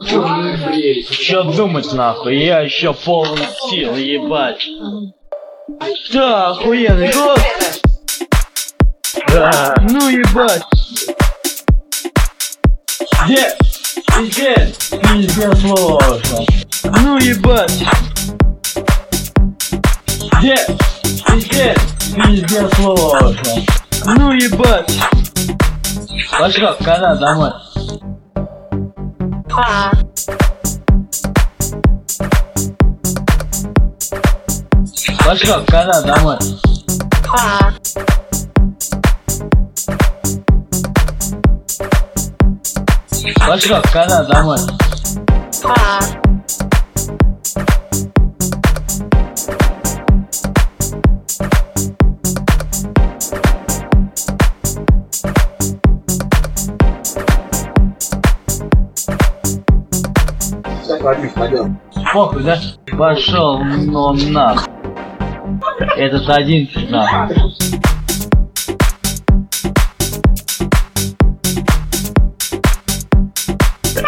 Что думать нахуй, я еще полон сил, ебать. Да, охуенный год. Да. Ну ебать. Где? Пиздец, пиздец сложно. Ну ебать. Где? Пиздец, пиздец сложно. Ну ебать. Пошел, когда домой? Пошел, когда домой? Пошел, домой? Похуй, да? Пошел, но нахуй. Этот один нахуй.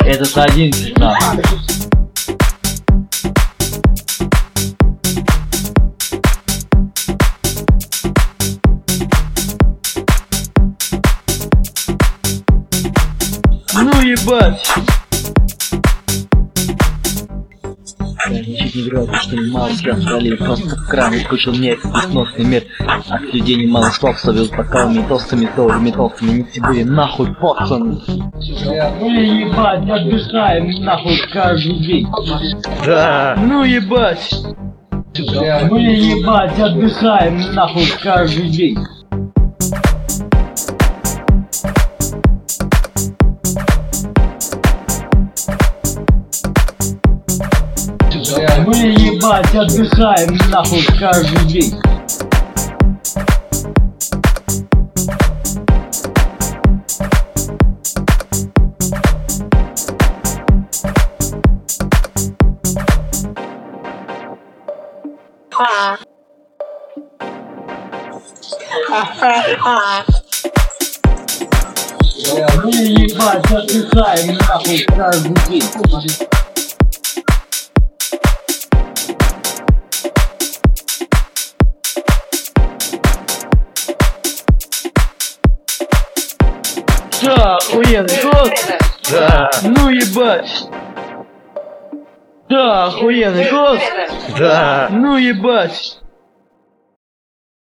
Этот один нахуй. Ну ебать! Я ничуть не потому что мало себя свалили, просто в кран выскочил мне несносный мир. От людей немало слов словил бокалами, толстыми, долгими, толстыми, не все были нахуй пацаны. Ну ебать, отдыхаем нахуй каждый день. Да. Ну ебать. Ну ебать, отдыхаем нахуй каждый день. Мы ебать отдыхаем нахуй каждый день. Мы ебать отдыхаем нахуй каждый день. Да, охуенный год. Да. Ну ебать. Да, охуенный год. Да. Ну ебать.